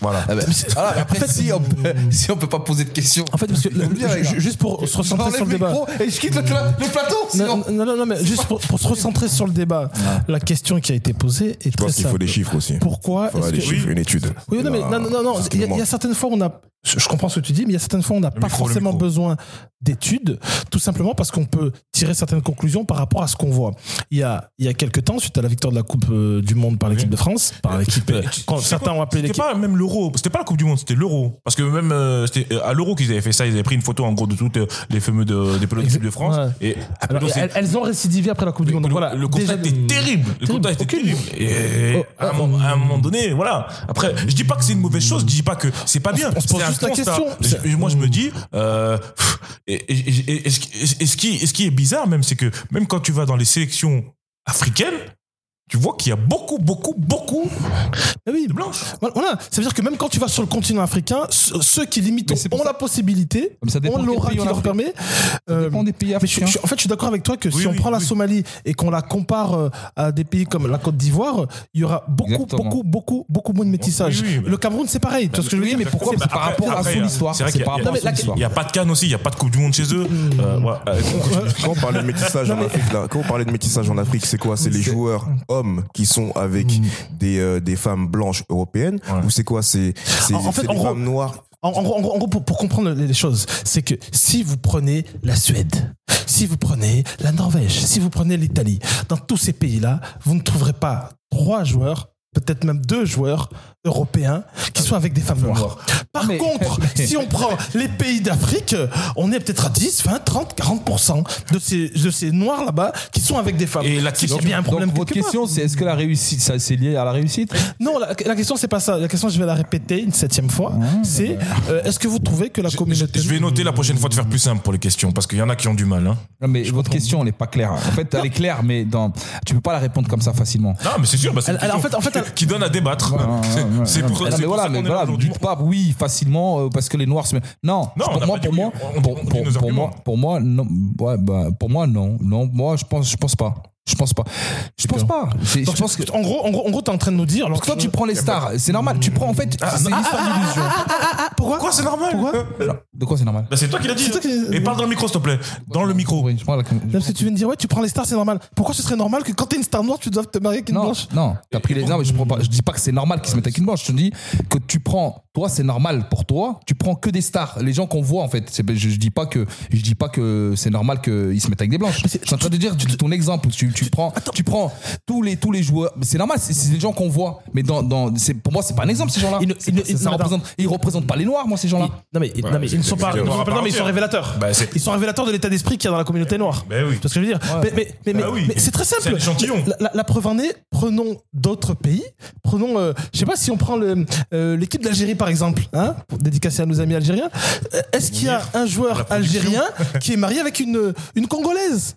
Speaker 1: Voilà.
Speaker 4: Ah ben, voilà, mais après, si on, peut, si on peut pas poser de questions.
Speaker 2: En fait, parce que juste pour se recentrer sur le
Speaker 4: le
Speaker 2: débat.
Speaker 4: Et je quitte le, le plateau. sinon-
Speaker 2: Non, non, non, non, mais juste pour, pour se recentrer sur le débat, la question qui a été posée est
Speaker 3: Je
Speaker 2: très
Speaker 3: pense qu'il faut des chiffres aussi.
Speaker 2: Pourquoi
Speaker 3: Il faut des
Speaker 2: que...
Speaker 3: chiffres, une étude.
Speaker 2: Oui, non, mais non, non, non, Il y, a-
Speaker 3: nous
Speaker 2: il y a
Speaker 3: manque.
Speaker 2: certaines fois où on a. Je comprends ce que tu dis, mais il y a certaines fois où on n'a pas
Speaker 1: micro, le
Speaker 2: forcément besoin d'études, tout simplement parce qu'on peut tirer certaines conclusions par rapport à ce qu'on voit. Il y a, il y a quelques temps, suite à la victoire de la Coupe euh, du Monde par l'équipe
Speaker 1: Oui.
Speaker 2: de France, par l'équipe. Euh, Quand certains ont appelé
Speaker 1: C'était
Speaker 2: l'équipe.
Speaker 1: pas même l'euro. C'était pas la Coupe du Monde, c'était l'euro. Parce que même euh, c'était à l'euro qu'ils avaient fait ça. Ils avaient pris une photo en gros de toutes les fameux de, des pelotes de France.
Speaker 2: Ouais.
Speaker 1: Et
Speaker 2: Alors, elles, elles ont récidivé après la Coupe du Monde.
Speaker 1: le,
Speaker 2: Donc voilà.
Speaker 1: le constat était terrible. Le
Speaker 2: Terrible.
Speaker 1: constat était terrible. Et
Speaker 2: Oh,
Speaker 1: à, un
Speaker 2: oh,
Speaker 1: moment, à un moment donné, voilà. Après, je dis pas que c'est une mauvaise chose. Je dis pas que c'est pas bien.
Speaker 2: on se pose
Speaker 1: C'est un
Speaker 2: juste la question.
Speaker 1: Moi, je me dis, euh, et ce qui est bizarre même, c'est que même quand tu vas dans les sélections africaines, tu vois qu'il y a beaucoup, beaucoup, beaucoup
Speaker 2: oui,
Speaker 1: de blanches.
Speaker 2: Voilà, ça veut dire que même quand tu vas sur le continent africain, ce- ceux qui limitent
Speaker 4: Mais c'est pour
Speaker 2: ont
Speaker 4: ça-
Speaker 2: la possibilité,
Speaker 4: Mais ça dépend
Speaker 2: ont
Speaker 4: quel
Speaker 2: l'aura
Speaker 4: pays
Speaker 2: qui
Speaker 4: en
Speaker 2: leur
Speaker 4: Afrique.
Speaker 2: permet. euh,
Speaker 4: dépend des pays
Speaker 2: mais je,
Speaker 4: africains.
Speaker 2: je- en fait, je suis d'accord avec toi que
Speaker 1: Oui,
Speaker 2: si on
Speaker 1: oui,
Speaker 2: prend la
Speaker 1: oui.
Speaker 2: Somalie et qu'on la compare euh, à des pays comme la Côte d'Ivoire, il y aura beaucoup,
Speaker 4: Exactement.
Speaker 2: beaucoup, beaucoup, beaucoup moins de métissage.
Speaker 1: Oui, oui, mais-
Speaker 2: le Cameroun, c'est pareil. Tu vois ce que je veux dire?
Speaker 4: mais pourquoi C'est par rapport à
Speaker 1: après,
Speaker 4: son histoire?
Speaker 1: C'est vrai
Speaker 4: C'est
Speaker 1: qu'il y a-
Speaker 4: par
Speaker 1: il y a-
Speaker 4: rapport à son histoire.
Speaker 1: il y a pas de Cannes aussi, il y a pas de Coupe du Monde chez eux. Euh. Euh,
Speaker 3: Quand on parle de métissage en Afrique, là, quand on parlait de métissage en Afrique, c'est quoi? C'est les joueurs hommes qui sont avec des, euh, des femmes blanches européennes
Speaker 1: Ouais.
Speaker 3: ou c'est quoi C'est
Speaker 2: En- fait, en
Speaker 3: des
Speaker 2: gros-
Speaker 3: femmes noires
Speaker 2: En, en gros- en pour, pour comprendre les les choses, c'est que si vous prenez la Suède, si vous prenez la Norvège, si vous prenez l'Italie, dans tous ces pays-là, vous ne trouverez pas trois joueurs, peut-être même deux joueurs européens qui sont avec des femmes noires. Par
Speaker 4: Mais-
Speaker 2: contre, si on prend les pays d'Afrique, on est peut-être à 10, 20, 30, 40% de ces, de ces noirs là-bas qui sont avec des femmes.
Speaker 1: Et la
Speaker 2: C'est bien un problème
Speaker 4: Donc, votre question, c'est est-ce que la réussite, ça c'est lié à la réussite?
Speaker 2: Non, la, la question c'est pas ça. La question, je vais la répéter une septième fois. c'est euh, est-ce que vous trouvez que la
Speaker 1: je,
Speaker 2: communauté
Speaker 1: je vais noter la prochaine fois de faire plus simple pour les questions parce qu'il y en a qui ont du mal. Hein.
Speaker 4: Non, mais votre question, elle n'est pas claire. En fait, elle est claire, mais dans, tu peux pas la répondre comme ça facilement.
Speaker 1: Non, mais c'est sûr, bah,
Speaker 2: Elle- en fait- en fait,
Speaker 1: qui donne à débattre. C'est- pour, c'est
Speaker 4: mais voilà,
Speaker 1: ça
Speaker 4: mais voilà, dites pas oui facilement euh, parce que les noirs se. mettent- Non,
Speaker 1: Non, on
Speaker 4: pour moi, pour moi, pour, moi, pour moi, non, bah, pour moi, non, non, moi, je pense, je pense pas, je pense pas, je pense pas. Je pense que.
Speaker 2: en gros, en gros, en gros, t'es en train de nous dire. Alors,
Speaker 4: Parce que toi, tu prends les stars, c'est normal. Tu prends en fait, c'est une histoire d'illusion.
Speaker 2: pourquoi
Speaker 1: Pourquoi c'est normal
Speaker 2: Pourquoi
Speaker 4: De quoi c'est normal
Speaker 1: Bah, C'est toi qui l'as dit.
Speaker 2: C'est toi qui-
Speaker 1: Et parle dans le micro, s'il te plaît. Dans le micro.
Speaker 4: Oui, je prends la-
Speaker 2: Là, Parce que tu viens de dire, ouais, tu prends les stars, c'est normal. Pourquoi ce serait normal que quand t'es une star noire, tu dois te marier avec une
Speaker 4: Non,
Speaker 2: blanche
Speaker 4: non, t'as pris les. Non, mais je, prends pas, je dis pas que c'est normal qu'ils se mettent avec une blanche. Je te dis que tu prends, toi, c'est normal pour toi. Tu prends que des stars, les gens qu'on voit en fait. C'est- Je, je dis pas que, je dis pas que c'est normal qu'ils se mettent avec des blanches. Je suis en train de dire tu- ton exemple. Tu, tu prends, tu prends tous les tous les joueurs. C'est normal, c'est c'est des gens qu'on voit. Mais dans, dans, c'est pour moi, c'est pas un exemple ces gens-là.
Speaker 2: Ils ne-
Speaker 4: C'est
Speaker 2: ils ne-
Speaker 4: ça représente, ils représentent pas les noirs, moi ces gens-là.
Speaker 2: Non mais, non, mais ils ne sont pas. pas- mais ils sont révélateurs.
Speaker 1: Bah,
Speaker 2: Ils sont révélateurs de l'état d'esprit qu'il y a dans la communauté noire.
Speaker 1: Oui.
Speaker 2: Tu vois ce que je veux dire? Mais, mais, mais, mais,
Speaker 1: Ah oui.
Speaker 2: mais c'est très simple. La, la- la preuve en est, prenons d'autres pays. Prenons, euh, je sais pas si on prend le, euh, l'équipe d'Algérie par exemple, hein, pour dédicacer à nos amis algériens. Euh, Est-ce qu'il y a un joueur algérien qui est marié avec une, une congolaise?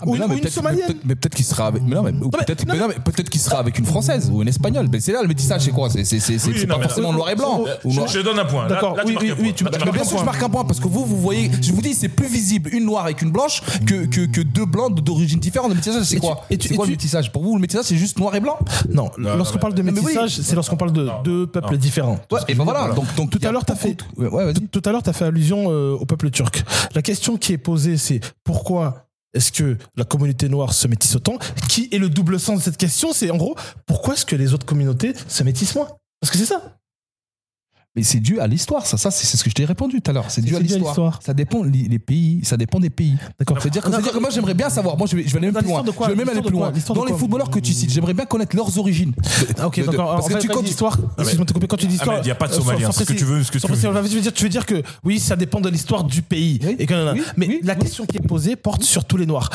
Speaker 4: Ah, mais
Speaker 2: Ou
Speaker 4: non,
Speaker 2: une-
Speaker 4: mais
Speaker 2: ou une
Speaker 4: peut-être-
Speaker 2: somalienne.
Speaker 4: mais peut-être- Mais peut-être qu'il sera avec. Mais non, mais, ou peut-être
Speaker 2: non,
Speaker 4: mais non, mais peut-être qu'il sera avec une française ou une espagnole. Mais c'est là le métissage, c'est quoi? C'est c'est- c'est- c'est-
Speaker 1: Oui,
Speaker 4: c'est
Speaker 1: non,
Speaker 4: pas
Speaker 1: mais-
Speaker 4: forcément noir et blanc. Ou
Speaker 1: Je,
Speaker 4: noir-
Speaker 1: je te donne un point. Là-
Speaker 2: D'accord,
Speaker 1: là,
Speaker 2: oui,
Speaker 1: marques
Speaker 2: oui,
Speaker 1: un
Speaker 2: oui,
Speaker 1: point.
Speaker 2: tu
Speaker 1: Là,
Speaker 2: marques-
Speaker 4: Mais
Speaker 1: marques
Speaker 4: bien
Speaker 1: un
Speaker 4: sûr, je
Speaker 1: point.
Speaker 4: marque un point parce que vous, vous voyez, je vous dis, c'est plus visible une noire avec une blanche que, que, que deux blancs d'origine différente. Le métissage, c'est
Speaker 2: Et tu-
Speaker 4: quoi?
Speaker 2: et tu-
Speaker 4: C'est
Speaker 2: et
Speaker 4: quoi
Speaker 2: tu-
Speaker 4: le métissage? Pour vous, le métissage, c'est juste noir et blanc?
Speaker 2: Non, lorsqu'on parle de
Speaker 4: mais- mais oui.
Speaker 2: métissage, c'est lorsqu'on parle de deux peuples différents.
Speaker 4: Ouais, et ben voilà. Donc, donc,
Speaker 2: Tout à l'heure, t'as fait-
Speaker 4: de- Ouais, ouais, vas-y.
Speaker 2: Tout à l'heure, tu as fait allusion euh, au peuple turc. La question qui est posée, c'est pourquoi est-ce que la communauté noire se métisse autant? Qui est le double sens de cette question? C'est en gros, pourquoi est-ce que les autres communautés se métissent moins? Parce que c'est ça.
Speaker 4: Mais c'est dû à l'histoire, ça, ça c'est ce que je t'ai répondu tout à l'heure. C'est dû à l'histoire. Ça dépend les, les pays, ça dépend des pays.
Speaker 2: D'accord.
Speaker 4: C'est-à-dire que, moi j'aimerais bien savoir. Moi je vais, je vais aller même plus loin. Je vais même aller plus loin. Dans les footballeurs que tu cites, j'aimerais bien connaître leurs origines.
Speaker 2: Ah, ok, d'accord.
Speaker 4: parce que tu comptes-
Speaker 2: l'histoire, excuse-moi de couper, quand tu dis histoire.
Speaker 1: Ahmed, il n'y a pas de
Speaker 2: euh,
Speaker 1: Somalien. C'est ce que tu veux. Ce que tu veux.
Speaker 2: tu veux dire, tu veux dire que oui, ça dépend de l'histoire du pays. Mais la question qui est posée porte sur tous les noirs.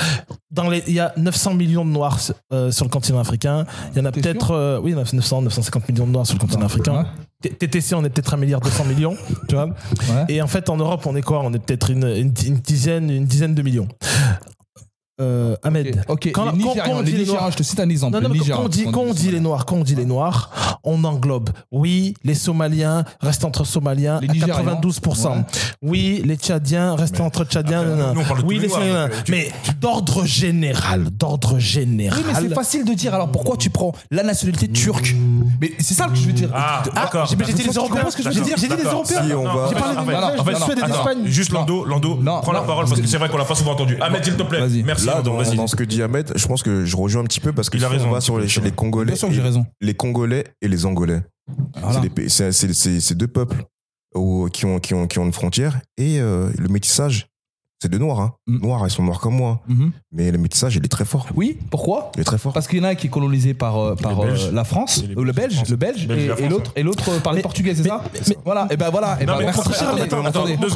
Speaker 2: Dans les, il y a 900 millions de noirs euh, sur le continent africain. Il y en a peut-être, euh, oui, 900, 950 millions de noirs sur le continent africain. TTC, on est peut-être un milliard 200 millions, tu vois.
Speaker 4: Ouais.
Speaker 2: Et en fait, en Europe, on est quoi? On est peut-être une, une, une dizaine, une dizaine de millions. Euh, Ahmed.
Speaker 4: Ok,
Speaker 2: Quand-
Speaker 4: les
Speaker 2: quand-
Speaker 4: Nigérians,
Speaker 2: quand on dit les
Speaker 4: Nigérians,
Speaker 2: Noirs-
Speaker 4: je te cite un exemple.
Speaker 2: Non, non,
Speaker 4: les
Speaker 2: mais quand on dit, quand on dit les Noirs, quand on dit les Noirs, on englobe. Oui, les Somaliens restent entre Somaliens
Speaker 4: Les
Speaker 2: à
Speaker 4: Nigérians.
Speaker 2: 92%.
Speaker 4: Ouais.
Speaker 2: Oui, les Tchadiens restent entre Tchadiens.
Speaker 1: après,
Speaker 2: oui,
Speaker 1: les donc, tu-
Speaker 2: Mais d'ordre général, d'ordre général.
Speaker 4: Oui, mais c'est facile de dire. Alors pourquoi tu prends la nationalité turque? Mais c'est ça que je veux dire.
Speaker 1: Ah, d'accord.
Speaker 2: j'ai- dit les. Européens, j'ai dit les. Européens. J'ai parlé
Speaker 1: en
Speaker 2: des Suède et d'Espagne.
Speaker 1: Juste Lando, Lando, prends la parole parce que c'est vrai qu'on l'a pas souvent entendu. Ahmed, s'il te plaît.
Speaker 4: Vas-y.
Speaker 1: Merci,
Speaker 3: Là, dans, ce que dit Ahmed, je pense que je rejoins un petit peu parce que
Speaker 1: Il a
Speaker 3: si
Speaker 1: raison,
Speaker 3: on va sur les, chez. Congolais, les Congolais et les Angolais.
Speaker 4: Voilà.
Speaker 3: C'est deux peuples au- qui, ont, qui, ont, qui ont une frontière et euh, le métissage, c'est des noirs. Hein.
Speaker 4: Mm.
Speaker 3: Noirs, ils sont noirs comme moi.
Speaker 4: Mhm.
Speaker 3: Mais le métissage, il est très fort.
Speaker 4: Oui, pourquoi?
Speaker 3: Il est très fort.
Speaker 4: Parce qu'il y en a un qui est colonisé par, euh, par
Speaker 1: Les
Speaker 4: euh, la France,
Speaker 1: les
Speaker 4: euh, le Belge, le Belge,
Speaker 1: Belge et
Speaker 4: l'autre, et l'autre parlait
Speaker 2: Mais-
Speaker 4: portugais, c'est
Speaker 2: mais-
Speaker 4: ça?
Speaker 2: mais-
Speaker 4: Voilà, et ben voilà. et
Speaker 1: Non,
Speaker 4: ben
Speaker 1: mon
Speaker 2: très
Speaker 1: secondes,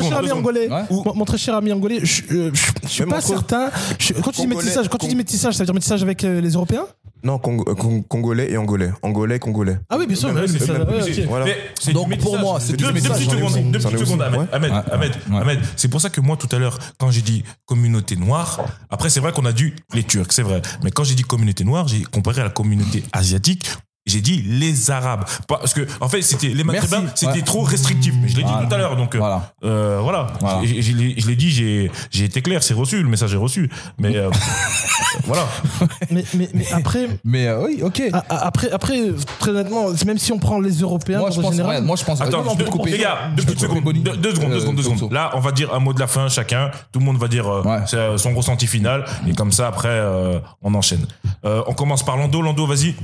Speaker 2: cher ami angolais,
Speaker 4: Ouais.
Speaker 2: mon, mon très cher ami angolais, je, je, je suis pas certain. je- quand tu dis métissage, quand tu dis métissage, ça veut dire métissage avec les Européens?
Speaker 3: Non, Cong- euh, Cong- Congolais et Angolais. Angolais, Congolais.
Speaker 2: Ah oui, bien sûr.
Speaker 1: Mais c'est-
Speaker 2: mais ça- ouais.
Speaker 3: Voilà.
Speaker 4: Donc, pour moi, c'est
Speaker 1: deux, petites secondes, deux petites secondes, Ahmed.
Speaker 3: Ouais.
Speaker 1: Ahmed,
Speaker 4: Ouais.
Speaker 1: Ahmed. Ahmed. C'est pour ça que moi, tout à l'heure, quand j'ai dit communauté noire, après, c'est vrai qu'on a dit les Turcs, c'est vrai. Mais quand j'ai dit communauté noire, j'ai comparé à la communauté asiatique. J'ai dit les Arabes. Parce que, en fait, c'était, les Maghrébins, c'était
Speaker 4: Ouais.
Speaker 1: trop restrictif. Mais je l'ai dit
Speaker 4: Voilà.
Speaker 1: tout à l'heure. Donc, euh,
Speaker 4: Voilà.
Speaker 1: euh, voilà.
Speaker 4: Voilà.
Speaker 1: Je, je l'ai- je l'ai dit, j'ai, j'ai été clair, c'est reçu, le message est reçu. Mais, euh, voilà.
Speaker 2: Mais, mais, mais après,
Speaker 4: Mais euh, oui, ok.
Speaker 2: a- a- après, après, très honnêtement, même si on prend les Européens,
Speaker 4: Moi je
Speaker 2: en
Speaker 4: pense,
Speaker 2: général,
Speaker 4: regarde, moi je pense.
Speaker 1: Attends,
Speaker 4: Non, te couper.
Speaker 1: les gars, deux
Speaker 4: Je
Speaker 1: petites secondes. Deux, deux secondes, deux secondes, deux secondes. Là, on va dire un mot de la fin chacun. Tout le monde va dire
Speaker 4: Ouais.
Speaker 1: c'est, son ressenti final. Et comme ça, après, euh, on enchaîne. Euh, on commence par Lando. Lando, vas-y.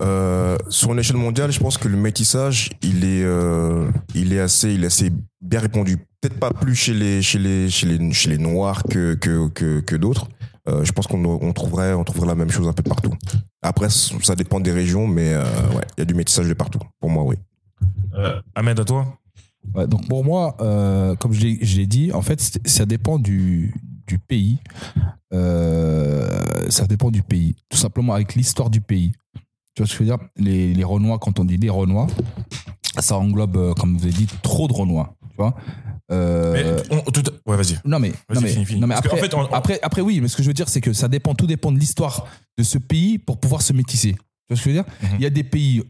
Speaker 3: Euh, sur une échelle mondiale, je pense que le métissage, il est, euh, il est assez, il est assez bien répandu. Peut-être pas plus chez les, chez les, chez les, chez les noirs que, que, que, que d'autres. Euh, je pense qu'on on trouverait, on trouverait la même chose un peu partout. Après, ça dépend des régions, mais euh, ouais, il y a du métissage de partout. Pour moi, oui.
Speaker 1: Euh, Ahmed, à toi.
Speaker 4: Ouais, donc pour moi, euh, comme je l'ai dit, en fait, ça dépend du, du pays. Euh, ça dépend du pays. Tout simplement avec l'histoire du pays. Tu vois ce que je veux dire? Les, les Renois, quand on dit les Renois, ça englobe, euh, comme vous avez dit, trop de Renois. Tu vois Euh,
Speaker 1: Mais on- tout- ouais, vas-y.
Speaker 4: non mais, non non après,
Speaker 1: fait, on- on-
Speaker 4: après, après oui, mais ce que je veux dire, c'est que ça dépend, tout dépend de l'histoire de ce pays pour pouvoir se métisser. Tu vois ce que je veux dire?
Speaker 1: Mhm.
Speaker 4: Il y a des pays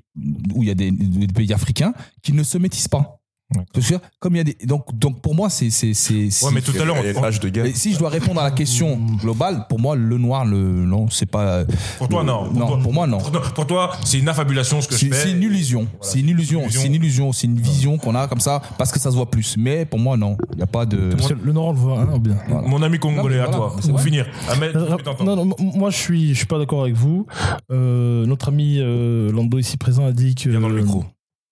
Speaker 4: où il y a des, des pays africains qui ne se métissent pas.
Speaker 1: Ouais.
Speaker 4: Tu vois ce que je veux dire Comme il y a des, donc, donc pour moi, c'est, c'est, c'est,
Speaker 1: Ouais, mais tout à l'heure,
Speaker 3: y
Speaker 1: on-
Speaker 4: si je dois répondre à la question globale, pour moi, le noir, le non, c'est pas.
Speaker 1: pour toi, non.
Speaker 4: non,
Speaker 1: toi-
Speaker 4: pour moi, non.
Speaker 1: Pour, toi- pour toi, c'est une affabulation ce que
Speaker 4: C'est,
Speaker 1: je fais.
Speaker 4: c'est une illusion. c'est une illusion. C'est une illusion. C'est une vision qu'on a comme ça parce que ça se voit plus. Mais pour moi, non. Il n'y a pas de.
Speaker 2: parce que le Nord, on le voit, hein, ou bien.
Speaker 4: Voilà.
Speaker 1: Mon ami congolais,
Speaker 4: Non,
Speaker 1: à toi.
Speaker 4: c'est
Speaker 1: Pour
Speaker 4: vrai.
Speaker 1: finir. Ahmed,
Speaker 2: Euh, non, non, moi je suis, je suis pas d'accord avec vous. Euh, notre ami euh, Lando ici présent a dit que
Speaker 1: Viens dans le micro.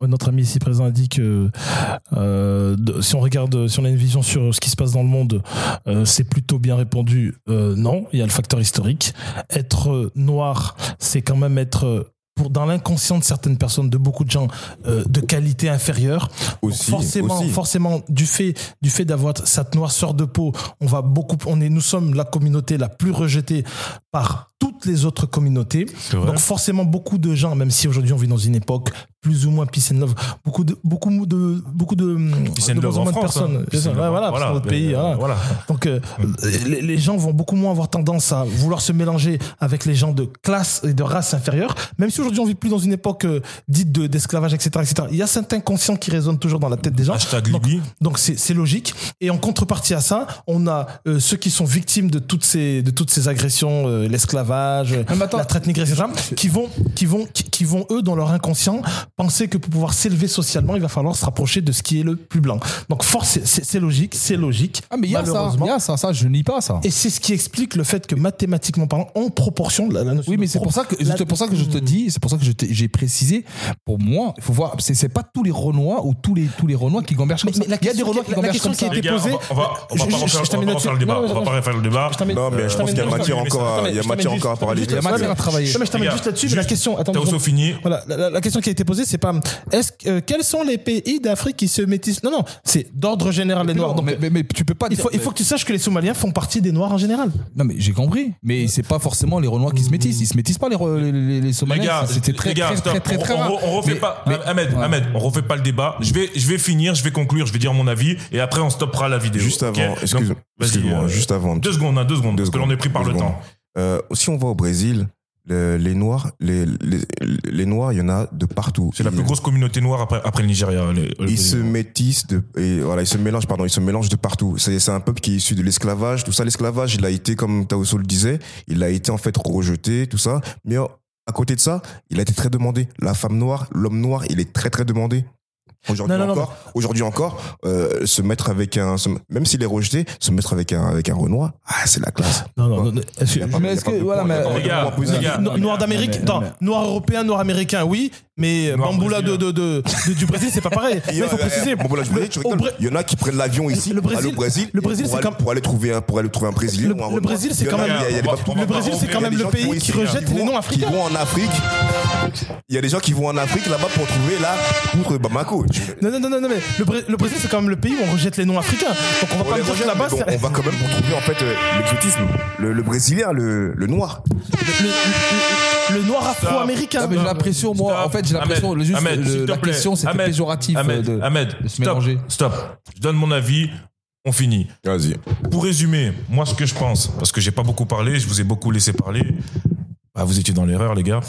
Speaker 2: Notre ami ici présent a dit que euh, si on regarde, si on a une vision sur ce qui se passe dans le monde, euh, c'est plutôt bien répondu. Euh, non, il y a le facteur historique. Être euh, noir, c'est quand même être euh, pour, dans l'inconscient de certaines personnes, de beaucoup de gens, euh, de qualité inférieure.
Speaker 3: Aussi,
Speaker 2: forcément,
Speaker 3: aussi.
Speaker 2: forcément, du fait, du fait d'avoir cette noirceur de peau, on va beaucoup, on est, nous sommes la communauté la plus rejetée par toutes les autres communautés. Donc forcément beaucoup de gens, même si aujourd'hui on vit dans une époque plus ou moins peace and love, beaucoup de beaucoup de beaucoup de,
Speaker 1: Peace
Speaker 2: de
Speaker 1: love en
Speaker 2: de
Speaker 1: France,
Speaker 2: personnes.
Speaker 1: hein.
Speaker 2: Ouais, voilà, que notre pays.
Speaker 1: euh,
Speaker 2: voilà.
Speaker 1: voilà.
Speaker 2: Donc euh, les, les gens vont beaucoup moins avoir tendance à vouloir se mélanger avec les gens de classe et de race inférieure, même si aujourd'hui on vit plus dans une époque euh, dite de- d'esclavage, etc., etc. Il y a certains conscients qui résonnent toujours dans la tête des gens.
Speaker 1: Hashtag
Speaker 2: Donc,
Speaker 1: Libye.
Speaker 2: donc c'est c'est logique. Et en contrepartie à ça, on a euh, ceux qui sont victimes de toutes ces de toutes ces agressions, euh, l'esclavage,
Speaker 4: attends.
Speaker 2: la traite négrière, etc., qui vont qui vont qui, qui vont eux dans leur inconscient penser que pour pouvoir s'élever socialement, il va falloir se rapprocher de ce qui est le plus blanc. Donc force, c'est- logique, c'est logique.
Speaker 4: Ah, mais il y a ça, il y a ça, ça, je nie pas ça.
Speaker 2: Et c'est ce qui explique le fait que mathématiquement parlant, en proportion, la, la notion
Speaker 4: Oui,
Speaker 2: de
Speaker 4: mais c'est pour ça que
Speaker 2: la-
Speaker 4: c'est pour ça que je te dis, c'est pour ça que j'ai précisé. Pour moi, il faut voir, c'est pas tous les Renois ou tous les tous les Renois qui gambergent comme
Speaker 2: Mais-
Speaker 4: ça.
Speaker 2: mais
Speaker 4: Il y a des
Speaker 2: question
Speaker 4: Renois
Speaker 2: qui-
Speaker 4: gambergent
Speaker 2: question
Speaker 4: comme
Speaker 2: qui a
Speaker 4: ça.
Speaker 2: été
Speaker 1: Les gars,
Speaker 2: posé-
Speaker 1: on va, pas refaire, le débat. On va pas refaire le débat.
Speaker 3: Non, mais je pense qu'il y a matière encore il y a matière encore à parler. Il y a
Speaker 4: matière à travailler.
Speaker 2: Non, mais je
Speaker 1: gars,
Speaker 2: juste là-dessus, mais la question, attends,
Speaker 1: T'as fini.
Speaker 2: Voilà, la, question qui a été posée, c'est pas est-ce que- euh, quels sont les pays d'Afrique qui se métissent? Non, non, c'est d'ordre général les Noirs.
Speaker 4: Mais, tu peux pas
Speaker 2: il
Speaker 4: dire-
Speaker 2: faut, il faut que tu saches que les Somaliens font partie des Noirs en général.
Speaker 4: Non mais j'ai compris, mais c'est pas forcément les Renois qui se métissent, ils se métissent pas les les, Somaliens,
Speaker 1: gars,
Speaker 4: c'était très, très, très, très, très
Speaker 1: on-
Speaker 4: rare.
Speaker 1: on refait pas.
Speaker 4: mais-
Speaker 1: Ahmed. Ahmed, on refait pas le débat. Je vais, je vais finir, je vais conclure, je vais dire mon avis et après on stoppera la vidéo.
Speaker 3: Juste avant, excuse- excuse-moi,
Speaker 1: euh,
Speaker 3: juste avant.
Speaker 1: Deux secondes, hein, deux secondes,
Speaker 3: Deux
Speaker 1: parce que l'on est pris par le
Speaker 3: secondes.
Speaker 1: temps.
Speaker 3: Euh, si on va au Brésil, le- les Noirs, les, les, les Noirs, il y en a de partout.
Speaker 1: C'est la plus grosse communauté noire après, après le Nigeria. les- le
Speaker 3: Ils se métissent de, et voilà, ils se mélangent, pardon, ils se mélangent de partout. C'est, c'est un peuple qui est issu de l'esclavage, tout ça. L'esclavage, il a été, comme Taoso le disait, il a été en fait rejeté, tout ça. Mais à côté de ça, il a été très demandé. La femme noire, l'homme noir, il est très très demandé. Aujourd'hui
Speaker 2: Non, non, non,
Speaker 3: encore, aujourd'hui encore, euh, se mettre avec un, se- même s'il est rejeté, se mettre avec un avec un Renoir, ah, c'est la classe.
Speaker 2: Non, non, non,
Speaker 4: Mais
Speaker 3: a
Speaker 4: est-ce que- voilà, mais-
Speaker 2: noir d'Amérique, attends,
Speaker 4: mais-
Speaker 2: noir européen, noir américain, oui, mais Bamboula de, de, de, de- du Brésil, c'est pas pareil. Il faut préciser.
Speaker 3: voilà, je voulais- tu rigoles.
Speaker 2: Bré-
Speaker 3: Il y en a qui prennent l'avion ici,
Speaker 2: Le Brésil-
Speaker 3: au Brésil,
Speaker 2: le Brésil,
Speaker 3: pour,
Speaker 2: c'est
Speaker 3: aller,
Speaker 2: comme-
Speaker 3: pour aller trouver un, pour aller trouver un Brésilien.
Speaker 2: Le-
Speaker 3: ou un
Speaker 2: le
Speaker 3: Renoir.
Speaker 2: Brésil, c'est quand même- Le Brésil, c'est quand même le pays qui rejette les noms africains.
Speaker 3: Qui vont en Afrique. Il y a des gens qui vont en Afrique là-bas pour trouver là, outre Bamako.
Speaker 2: Non, non, non, non, mais le, Bré- le Brésil, c'est quand même le pays où on rejette les noms africains. Donc on va
Speaker 3: On
Speaker 2: pas
Speaker 3: les
Speaker 2: me dire que là-bas, c'est-
Speaker 3: on va quand même pour trouver en fait euh, l'exotisme, le, le brésilien, le, le noir.
Speaker 2: le, le- le noir afro-américain.
Speaker 4: Mais j'ai l'impression, moi,
Speaker 1: Stop.
Speaker 4: en fait, j'ai l'impression, juste, la
Speaker 1: plaît.
Speaker 4: question,
Speaker 1: Ahmed,
Speaker 4: péjoratif euh,
Speaker 1: Ahmed,
Speaker 4: de,
Speaker 1: Ahmed,
Speaker 4: de se
Speaker 1: stop,
Speaker 4: mélanger.
Speaker 1: Stop. Je donne mon avis. On finit.
Speaker 3: Vas-y.
Speaker 1: Pour résumer, moi, ce que je pense, parce que j'ai pas beaucoup parlé, je vous ai beaucoup laissé parler. Ah, vous étiez dans l'erreur, les gars.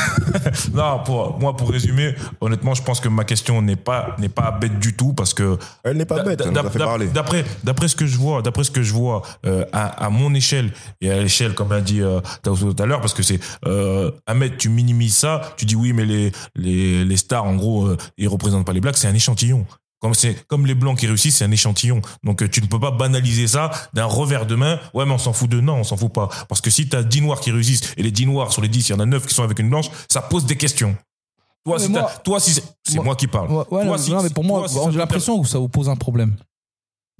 Speaker 1: non, pour, moi, pour résumer, honnêtement, je pense que ma question n'est pas, n'est pas bête du tout parce que
Speaker 3: Elle n'est pas bête, elle nous a fait
Speaker 1: D'ap-
Speaker 3: parler.
Speaker 1: D'après, d'après ce que je vois, d'après ce que je vois euh, à, à mon échelle et à l'échelle, comme a dit euh, tout à l'heure, parce que c'est euh, Ahmed, tu minimises ça, tu dis oui, mais les les, les stars, en gros, euh, ils représentent pas les blacks, c'est un échantillon. Comme c'est comme les blancs qui réussissent, c'est un échantillon. Donc euh, tu ne peux pas banaliser ça d'un revers de main. Ouais, mais on s'en fout de non, on s'en fout pas. Parce que si t'as 10 noirs qui réussissent et les 10 noirs sur les 10, il y en a 9 qui sont avec une blanche, ça pose des questions. Toi,
Speaker 4: Mais
Speaker 1: si
Speaker 4: moi-
Speaker 1: toi, si c'est c'est
Speaker 4: moi-
Speaker 1: moi, qui parle.
Speaker 4: Ouais, ouais,
Speaker 1: Toi,
Speaker 4: non,
Speaker 1: si-
Speaker 4: non, mais pour moi, j'ai l'impression que ça vous pose un problème.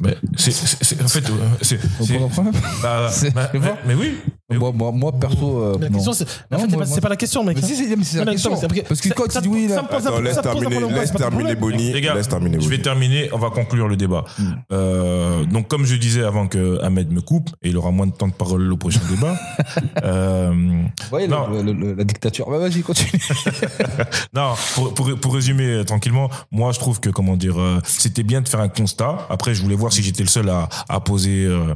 Speaker 1: Mais c'est, c'est- c'est- en fait, euh, c'est, bah, bah,
Speaker 4: vois
Speaker 1: mais, mais oui. Mais
Speaker 4: moi, moi, moi, perso, euh,
Speaker 2: La
Speaker 4: non.
Speaker 2: question, c'est, en
Speaker 4: Non,
Speaker 2: fait, c'est
Speaker 4: moi-
Speaker 2: pas,
Speaker 4: moi-
Speaker 2: c'est pas la question, mec.
Speaker 4: Mais si, si, mais c'est la
Speaker 2: mais
Speaker 4: question. Parce que
Speaker 2: ça-
Speaker 4: quand tu dis oui, là,
Speaker 3: Attends, laisse terminer, laisse terminer. Bonnie,
Speaker 1: Les gars,
Speaker 3: laisse terminer
Speaker 1: je vais
Speaker 3: Bonnie.
Speaker 1: terminer, on va conclure le débat. Euh, donc, comme je disais avant que Ahmed me coupe, et il aura moins de temps de parole au prochain débat. euh,
Speaker 4: Vous voyez
Speaker 1: Non.
Speaker 4: le- le- le- la dictature. Bah, vas-y, continue.
Speaker 1: non, pour, pour, pour résumer euh, tranquillement, moi je trouve que comment dire, c'était bien de faire un constat. Après, je voulais voir si j'étais le seul à, à poser. euh,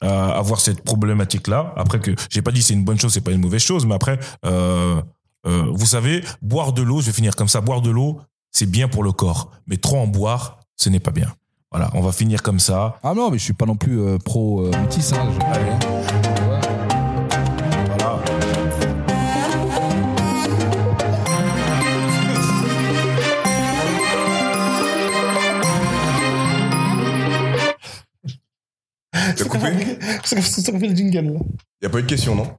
Speaker 1: à avoir cette problématique là après que j'ai pas dit c'est une bonne chose c'est pas une mauvaise chose mais après euh, euh, vous savez boire de l'eau je vais finir comme ça boire de l'eau c'est bien pour le corps mais trop en boire ce n'est pas bien voilà on va finir comme ça
Speaker 4: Ah non, mais je suis pas non plus pro métis. Hein, je-
Speaker 2: C'est c'est ça qu'on fait le jingle, là.
Speaker 3: Il n'y a pas eu de question, non?